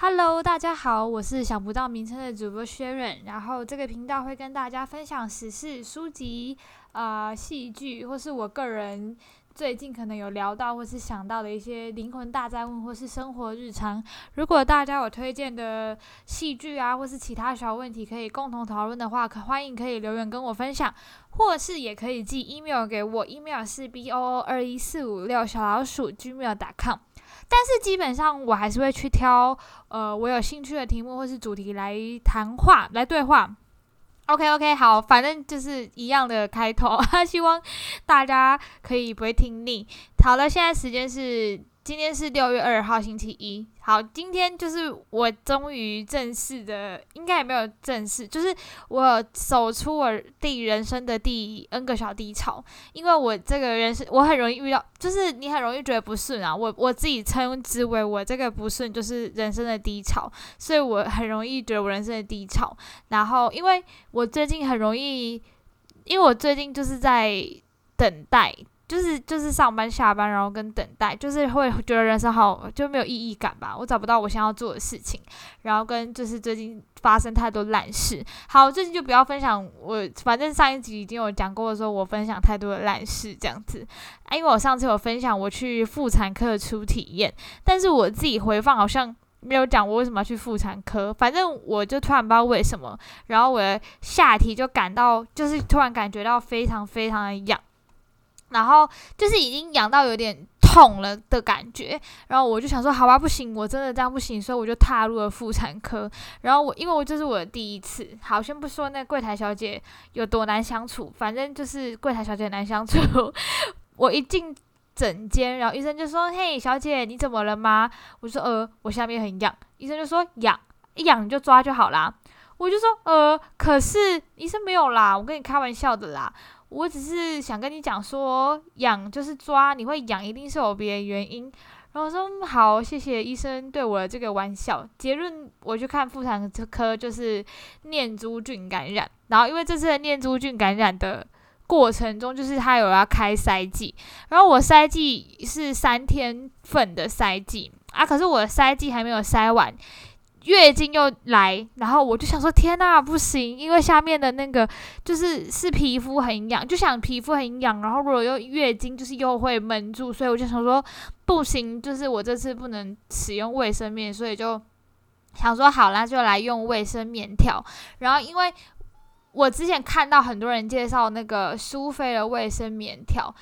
Hello，大家好，我是想不到名称的主播 Sharon，。然后这个频道会跟大家分享时事、书籍、啊戏剧，或是我个人最近可能有聊到或是想到的一些灵魂大灾问，或是生活日常。如果大家有推荐的戏剧啊，或是其他小问题可以共同讨论的话，可欢迎可以留言跟我分享，或是也可以寄 email 给我，email 是 b o o 二一四五六小老鼠 gmail.com。但是基本上我还是会去挑，呃，我有兴趣的题目或是主题来谈话来对话。OK OK，好，反正就是一样的开头，希望大家可以不会听腻。好了，现在时间是。今天是六月二号，星期一。好，今天就是我终于正式的，应该也没有正式，就是我走出我第人生的第 N 个小低潮。因为我这个人是，我很容易遇到，就是你很容易觉得不顺啊。我我自己称之为我这个不顺就是人生的低潮，所以我很容易觉得我人生的低潮。然后，因为我最近很容易，因为我最近就是在等待。就是就是上班下班，然后跟等待，就是会觉得人生好就没有意义感吧。我找不到我想要做的事情，然后跟就是最近发生太多烂事。好，最近就不要分享我，反正上一集已经有讲过，说我分享太多的烂事这样子。啊，因为我上次有分享我去妇产科的初体验，但是我自己回放好像没有讲我为什么要去妇产科。反正我就突然不知道为什么，然后我的下体就感到就是突然感觉到非常非常的痒。然后就是已经痒到有点痛了的感觉，然后我就想说，好吧，不行，我真的这样不行，所以我就踏入了妇产科。然后我因为我这是我的第一次，好，先不说那柜台小姐有多难相处，反正就是柜台小姐难相处。我一进诊间，然后医生就说：“嘿，小姐，你怎么了吗？”我说：“呃，我下面很痒。”医生就说：“痒，一痒你就抓就好啦。”我就说：“呃，可是医生没有啦，我跟你开玩笑的啦。”我只是想跟你讲说，痒就是抓，你会痒一定是有别的原因。然后说好，谢谢医生对我的这个玩笑。结论我去看妇产科，就是念珠菌感染。然后因为这次念珠菌感染的过程中，就是他有要开塞剂，然后我塞剂是三天份的塞剂啊，可是我的塞剂还没有塞完。月经又来，然后我就想说，天呐，不行，因为下面的那个就是是皮肤很痒，就想皮肤很痒，然后如果又月经，就是又会闷住，所以我就想说，不行，就是我这次不能使用卫生棉，所以就想说，好啦，就来用卫生棉条。然后因为我之前看到很多人介绍那个苏菲的卫生棉条，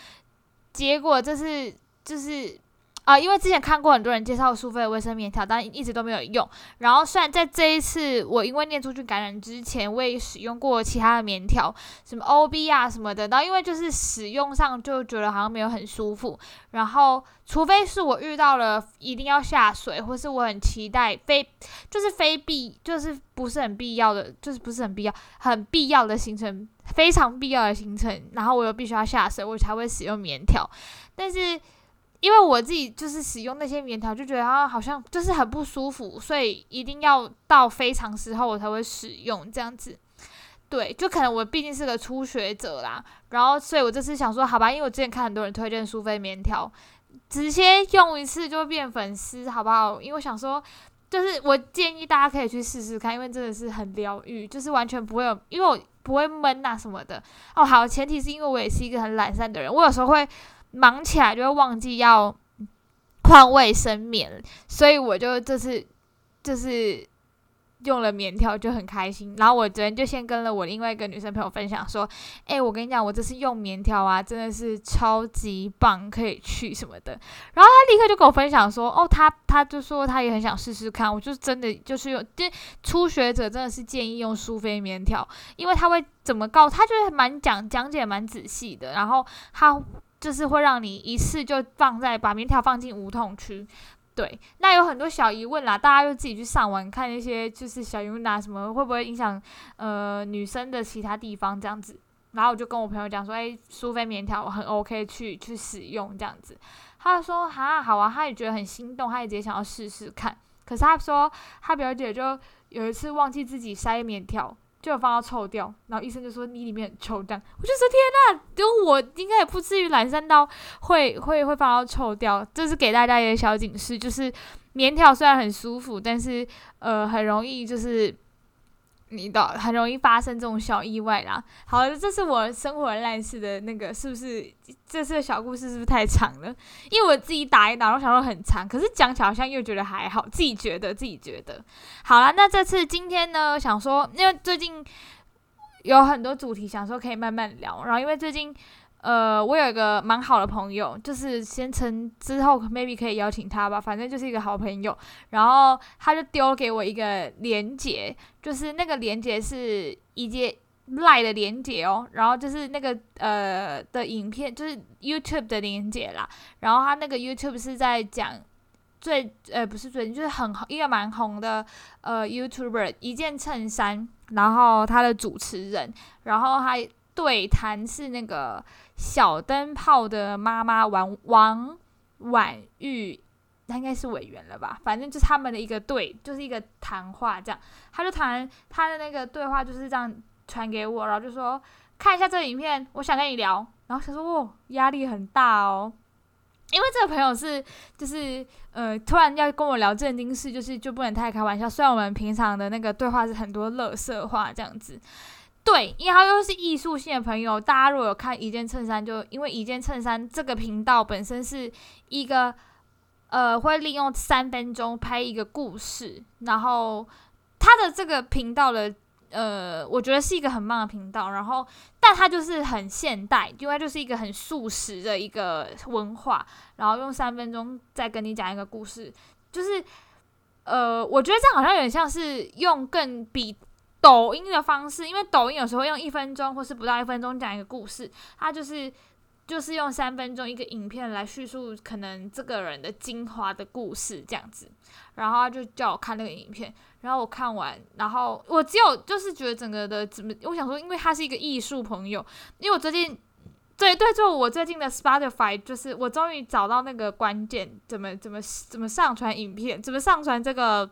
结果这是就是。啊，因为之前看过很多人介绍苏菲的卫生棉条，但一直都没有用。然后虽然在这一次我因为念珠菌感染之前，我也使用过其他的棉条，什么 O B 啊什么的。然后因为就是使用上就觉得好像没有很舒服。然后除非是我遇到了一定要下水，或是我很期待非就是非必就是不是很必要的，就是不是很必要很必要的行程，非常必要的行程，然后我又必须要下水，我才会使用棉条。但是。因为我自己就是使用那些棉条，就觉得它好像就是很不舒服，所以一定要到非常时候我才会使用这样子。对，就可能我毕竟是个初学者啦，然后所以我这次想说，好吧，因为我之前看很多人推荐苏菲棉条，直接用一次就会变粉丝，好不好？因为我想说，就是我建议大家可以去试试看，因为真的是很疗愈，就是完全不会有，因为我不会闷啊什么的。哦，好，前提是因为我也是一个很懒散的人，我有时候会。忙起来就会忘记要换卫生棉，所以我就这次就是用了棉条就很开心。然后我昨天就先跟了我另外一个女生朋友分享说：“哎，我跟你讲，我这次用棉条啊，真的是超级棒，可以去什么的。”然后她立刻就跟我分享说：“哦，她她就说她也很想试试看。”我就真的就是用，就初学者真的是建议用苏菲棉条，因为他会怎么告，他就是蛮讲讲解蛮仔细的，然后他。就是会让你一次就放在把棉条放进无痛区，对。那有很多小疑问啦，大家就自己去上网看一些就是小疑问啊，什么会不会影响呃女生的其他地方这样子。然后我就跟我朋友讲说，哎，苏菲棉条很 OK 去去使用这样子。他说哈好啊，他也觉得很心动，他也直接想要试试看。可是他说他表姐就有一次忘记自己塞棉条。就放到臭掉，然后医生就说你里面很臭，掉我就说天呐，就我应该也不至于懒散到会会会放到臭掉。这是给大家一个小警示，就是棉条虽然很舒服，但是呃很容易就是你的很容易发生这种小意外啦。好，这是我生活烂事的那个，是不是？这次的小故事是不是太长了？因为我自己打一打，我想说很长，可是讲起来好像又觉得还好，自己觉得自己觉得好了。那这次今天呢，想说因为最近有很多主题，想说可以慢慢聊，然后因为最近。呃，我有一个蛮好的朋友，就是先称之后 maybe 可以邀请他吧，反正就是一个好朋友。然后他就丢给我一个连接，就是那个连接是一节赖的连接哦，然后就是那个呃的影片，就是 YouTube 的连接啦。然后他那个 YouTube 是在讲最呃不是最近，就是很一个蛮红的呃 YouTuber 一件衬衫，然后他的主持人，然后还对谈是那个。小灯泡的妈妈王王婉玉，他应该是委员了吧？反正就是他们的一个对，就是一个谈话这样。他就谈他的那个对话就是这样传给我，然后就说看一下这个影片，我想跟你聊。然后他说哦，压力很大哦，因为这个朋友是就是呃，突然要跟我聊正经事，就是就不能太开玩笑。虽然我们平常的那个对话是很多乐色话这样子。对，因为他又是艺术性的朋友，大家如果有看一件衬衫，就因为一件衬衫这个频道本身是一个呃，会利用三分钟拍一个故事，然后他的这个频道的呃，我觉得是一个很棒的频道，然后但它就是很现代，因为就是一个很素食的一个文化，然后用三分钟再跟你讲一个故事，就是呃，我觉得这样好像有点像是用更比。抖音的方式，因为抖音有时候用一分钟或是不到一分钟讲一个故事，它就是就是用三分钟一个影片来叙述可能这个人的精华的故事这样子，然后他就叫我看那个影片，然后我看完，然后我只有就是觉得整个的怎么，我想说，因为他是一个艺术朋友，因为我最近对对，就我最近的 Spotify，就是我终于找到那个关键，怎么怎么怎么上传影片，怎么上传这个。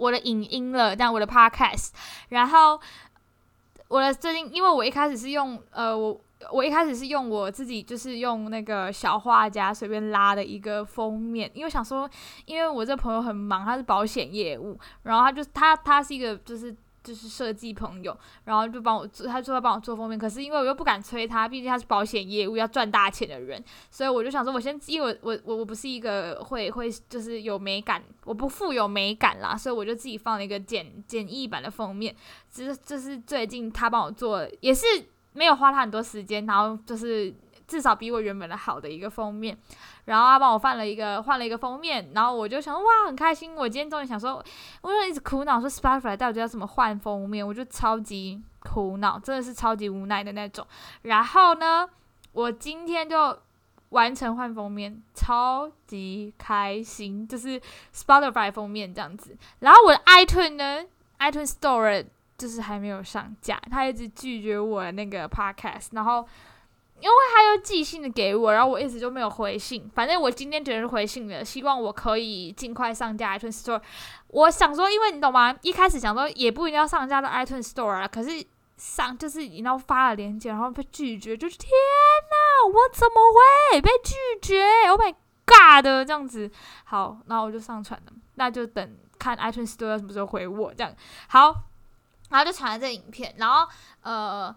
我的影音了，但我的 podcast，然后我的最近，因为我一开始是用呃，我我一开始是用我自己就是用那个小画家随便拉的一个封面，因为想说，因为我这朋友很忙，他是保险业务，然后他就他他是一个就是。就是设计朋友，然后就帮我做，他说要帮我做封面，可是因为我又不敢催他，毕竟他是保险业务要赚大钱的人，所以我就想说，我先，因为我我我不是一个会会就是有美感，我不富有美感啦，所以我就自己放了一个简简易版的封面，只是这是最近他帮我做，也是没有花他很多时间，然后就是。至少比我原本的好的一个封面，然后他帮我换了一个换了一个封面，然后我就想哇很开心，我今天终于想说，我就一直苦恼说 Spotify 到底要怎么换封面，我就超级苦恼，真的是超级无奈的那种。然后呢，我今天就完成换封面，超级开心，就是 Spotify 封面这样子。然后我的 iTunes 呢，iTunes Store 就是还没有上架，他一直拒绝我那个 Podcast，然后。因为他又寄信的给我，然后我一直就没有回信。反正我今天绝对是回信了，希望我可以尽快上架 iTunes Store。我想说，因为你懂吗？一开始想说也不一定要上架到 iTunes Store 啊，可是上就是你要发了链接，然后被拒绝，就是天哪，我怎么会被拒绝？Oh my god 的这样子。好，然后我就上传了，那就等看 iTunes Store 什么时候回我这样。好，然后就传了这个影片，然后呃。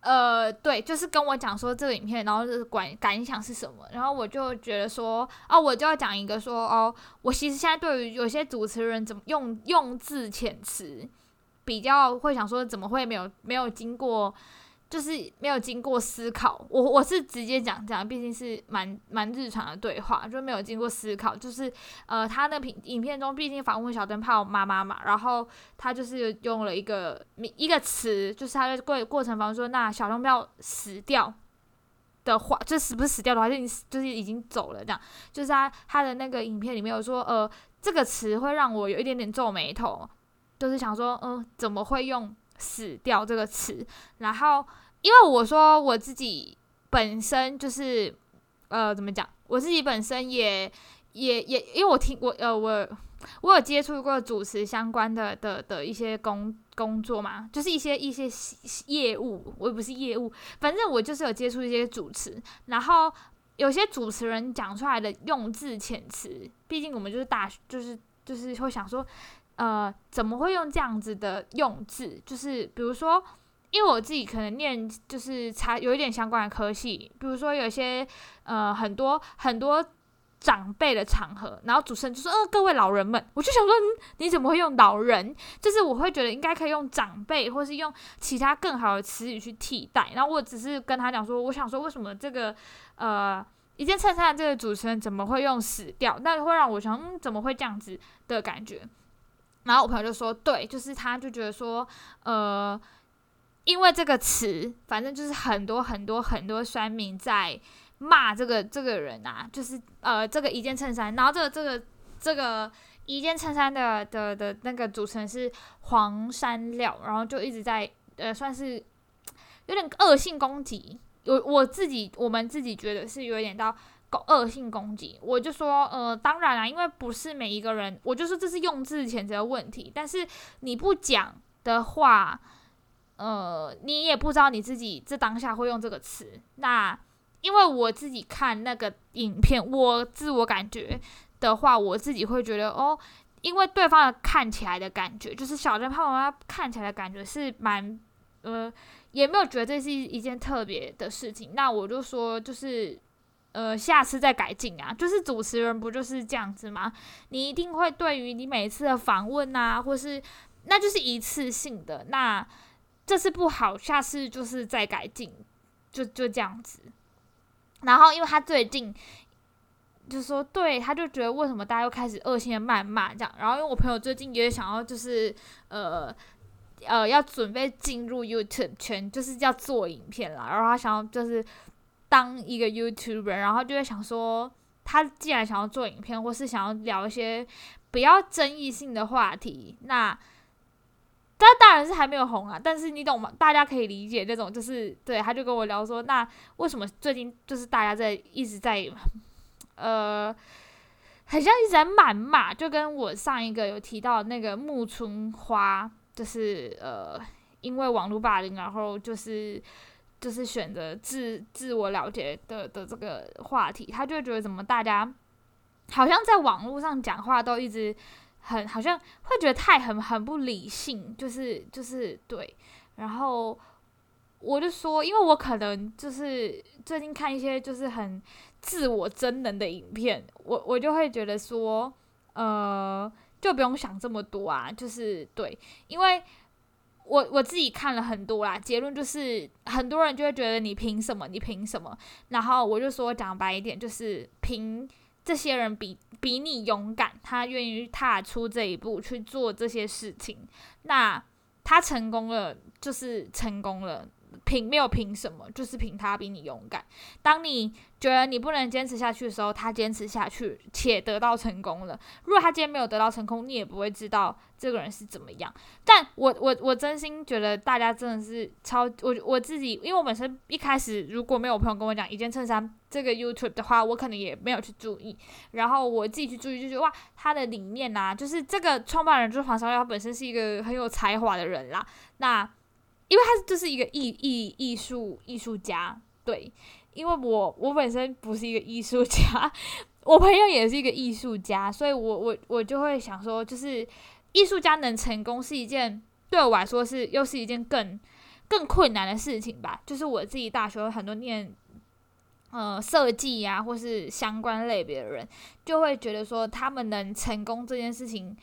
呃，对，就是跟我讲说这个影片，然后就是感感想是什么，然后我就觉得说，哦，我就要讲一个说，哦，我其实现在对于有些主持人怎么用用字遣词，比较会想说，怎么会没有没有经过。就是没有经过思考，我我是直接讲这样，毕竟是蛮蛮日常的对话，就没有经过思考。就是呃，他那影影片中，毕竟访问小灯泡妈妈嘛，然后他就是用了一个一个词，就是他在过过程方说，那小灯泡死掉的话，就死不死掉的话，就你就是已经走了这样。就是他他的那个影片里面有说，呃，这个词会让我有一点点皱眉头，就是想说，嗯，怎么会用？死掉这个词，然后因为我说我自己本身就是，呃，怎么讲？我自己本身也也也，因为我听我呃我我有接触过主持相关的的的一些工工作嘛，就是一些一些业务，我也不是业务，反正我就是有接触一些主持，然后有些主持人讲出来的用字遣词，毕竟我们就是大，就是就是会想说，呃，怎么会用这样子的用字？就是比如说，因为我自己可能念就是差有一点相关的科系，比如说有些呃很多很多长辈的场合，然后主持人就说，呃，各位老人们，我就想说，你怎么会用老人？就是我会觉得应该可以用长辈，或是用其他更好的词语去替代。然后我只是跟他讲说，我想说，为什么这个。呃，一件衬衫的这个主持人怎么会用死掉？那会让我想，嗯，怎么会这样子的感觉？然后我朋友就说，对，就是他就觉得说，呃，因为这个词，反正就是很多很多很多酸民在骂这个这个人啊，就是呃，这个一件衬衫，然后这个这个这个一件衬衫的的的那个组成是黄山料，然后就一直在呃，算是有点恶性攻击。我我自己，我们自己觉得是有点到恶性攻击。我就说，呃，当然啦，因为不是每一个人，我就说这是用字谴责的问题。但是你不讲的话，呃，你也不知道你自己这当下会用这个词。那因为我自己看那个影片，我自我感觉的话，我自己会觉得，哦，因为对方的看起来的感觉，就是小珍胖妈妈看起来的感觉是蛮，呃。也没有觉得这是一件特别的事情，那我就说，就是，呃，下次再改进啊。就是主持人不就是这样子吗？你一定会对于你每次的访问啊，或是那就是一次性的，那这次不好，下次就是再改进，就就这样子。然后，因为他最近就说，对，他就觉得为什么大家又开始恶性的谩骂这样。然后，因为我朋友最近也想要，就是呃。呃，要准备进入 YouTube 圈，就是要做影片啦。然后他想要就是当一个 YouTuber，然后就会想说，他既然想要做影片，或是想要聊一些比较争议性的话题，那他当然是还没有红啊。但是你懂吗？大家可以理解那种，就是对，他就跟我聊说，那为什么最近就是大家在一直在呃，很像一直在谩骂，就跟我上一个有提到那个木村花。就是呃，因为网络霸凌，然后就是就是选择自自我了解的的这个话题，他就觉得怎么大家好像在网络上讲话都一直很好像会觉得太很很不理性，就是就是对。然后我就说，因为我可能就是最近看一些就是很自我真人的影片，我我就会觉得说，呃。就不用想这么多啊，就是对，因为我我自己看了很多啦，结论就是很多人就会觉得你凭什么？你凭什么？然后我就说讲白一点，就是凭这些人比比你勇敢，他愿意踏出这一步去做这些事情，那他成功了，就是成功了。凭没有凭什么，就是凭他比你勇敢。当你觉得你不能坚持下去的时候，他坚持下去且得到成功了。如果他今天没有得到成功，你也不会知道这个人是怎么样。但我我我真心觉得大家真的是超我我自己，因为我本身一开始如果没有朋友跟我讲一件衬衫这个 YouTube 的话，我可能也没有去注意。然后我自己去注意，就觉得哇，他的理念呐，就是这个创办人就是黄少耀，他本身是一个很有才华的人啦。那因为他就是一个艺艺艺术艺术家，对，因为我我本身不是一个艺术家，我朋友也是一个艺术家，所以我我我就会想说，就是艺术家能成功是一件对我来说是又是一件更更困难的事情吧。就是我自己大学有很多念呃设计呀或是相关类别的人，就会觉得说他们能成功这件事情，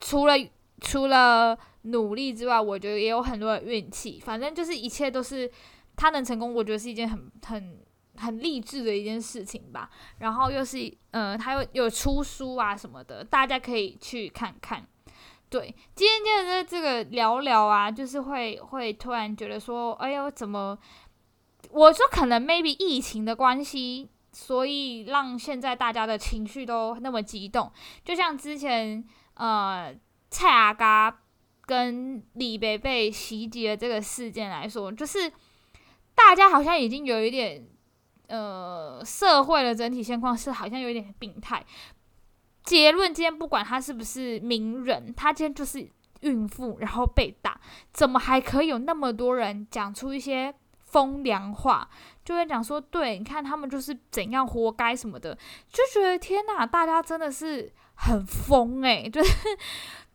除了除了努力之外，我觉得也有很多的运气。反正就是一切都是他能成功，我觉得是一件很很很励志的一件事情吧。然后又是呃，他又有出书啊什么的，大家可以去看看。对，今天就是这个聊聊啊，就是会会突然觉得说，哎呦，怎么？我说可能 maybe 疫情的关系，所以让现在大家的情绪都那么激动，就像之前呃。蔡阿嘎跟李贝被袭击的这个事件来说，就是大家好像已经有一点，呃，社会的整体现况是好像有一点病态。结论今天不管他是不是名人，他今天就是孕妇，然后被打，怎么还可以有那么多人讲出一些风凉话，就会讲说，对，你看他们就是怎样活该什么的，就觉得天哪，大家真的是很疯诶、就是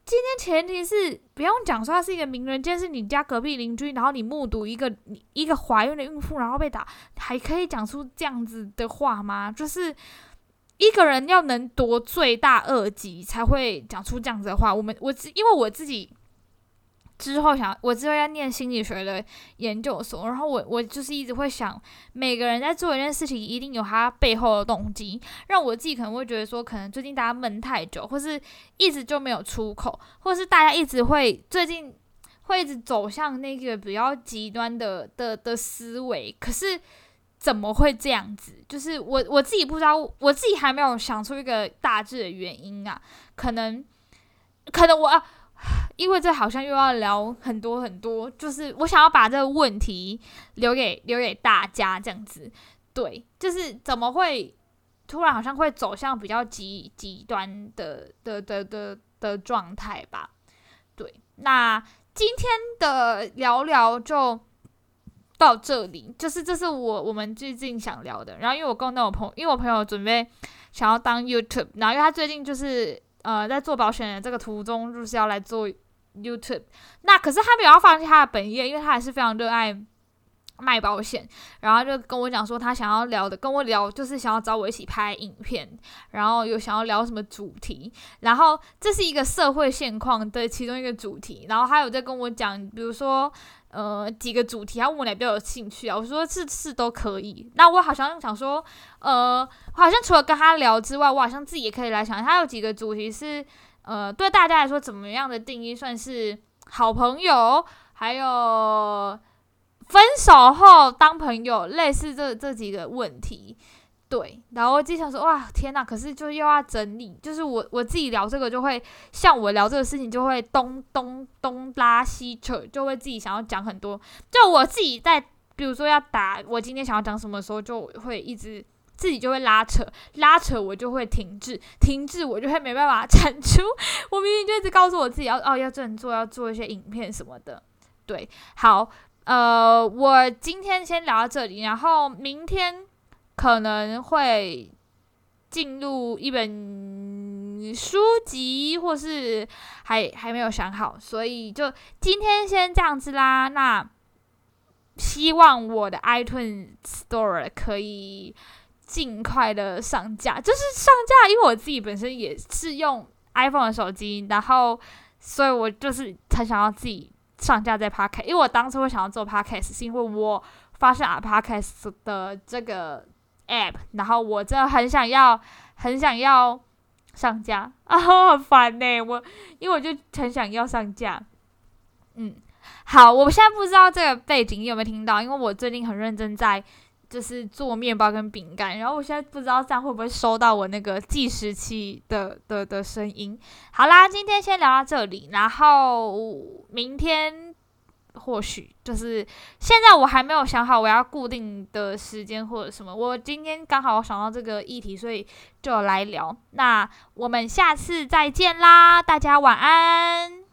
今天前提是不用讲说他是一个名人，今天是你家隔壁邻居，然后你目睹一个一个怀孕的孕妇然后被打，还可以讲出这样子的话吗？就是一个人要能夺罪大恶极才会讲出这样子的话。我们我因为我自己。之后想，我之后要念心理学的研究所，然后我我就是一直会想，每个人在做一件事情，一定有他背后的动机。让我自己可能会觉得说，可能最近大家闷太久，或是一直就没有出口，或是大家一直会最近会一直走向那个比较极端的的的思维。可是怎么会这样子？就是我我自己不知道，我自己还没有想出一个大致的原因啊。可能可能我。因为这好像又要聊很多很多，就是我想要把这个问题留给留给大家这样子，对，就是怎么会突然好像会走向比较极极端的的的的的状态吧？对，那今天的聊聊就到这里，就是这是我我们最近想聊的。然后因为我跟那我朋友，因为我朋友准备想要当 YouTube，然后因为他最近就是呃在做保险的这个途中，就是要来做。YouTube，那可是他没有要放弃他的本业，因为他还是非常热爱卖保险。然后就跟我讲说，他想要聊的，跟我聊就是想要找我一起拍影片，然后有想要聊什么主题。然后这是一个社会现况的其中一个主题。然后还有在跟我讲，比如说呃几个主题，他问我哪比较有兴趣啊？我说是是都可以。那我好像想说，呃，好像除了跟他聊之外，我好像自己也可以来想，他有几个主题是。呃，对大家来说，怎么样的定义算是好朋友？还有分手后当朋友，类似这这几个问题。对，然后我就想说，哇，天呐！可是就又要整理，就是我我自己聊这个，就会像我聊这个事情，就会东东东拉西扯，就会自己想要讲很多。就我自己在，比如说要打我今天想要讲什么时候，就会一直。自己就会拉扯，拉扯我就会停滞，停滞我就会没办法产出。我明明就一直告诉我自己要哦要这样做，要做一些影片什么的。对，好，呃，我今天先聊到这里，然后明天可能会进入一本书籍，或是还还没有想好，所以就今天先这样子啦。那希望我的 iTunes Store 可以。尽快的上架，就是上架，因为我自己本身也是用 iPhone 的手机，然后，所以我就是很想要自己上架在 Podcast，因为我当初会想要做 Podcast，是因为我发现啊 Podcast 的这个 App，然后我真的很想要，很想要上架啊，很烦呢，我因为我就很想要上架，嗯，好，我现在不知道这个背景你有没有听到，因为我最近很认真在。就是做面包跟饼干，然后我现在不知道这样会不会收到我那个计时器的的的声音。好啦，今天先聊到这里，然后明天或许就是现在我还没有想好我要固定的时间或者什么。我今天刚好想到这个议题，所以就来聊。那我们下次再见啦，大家晚安。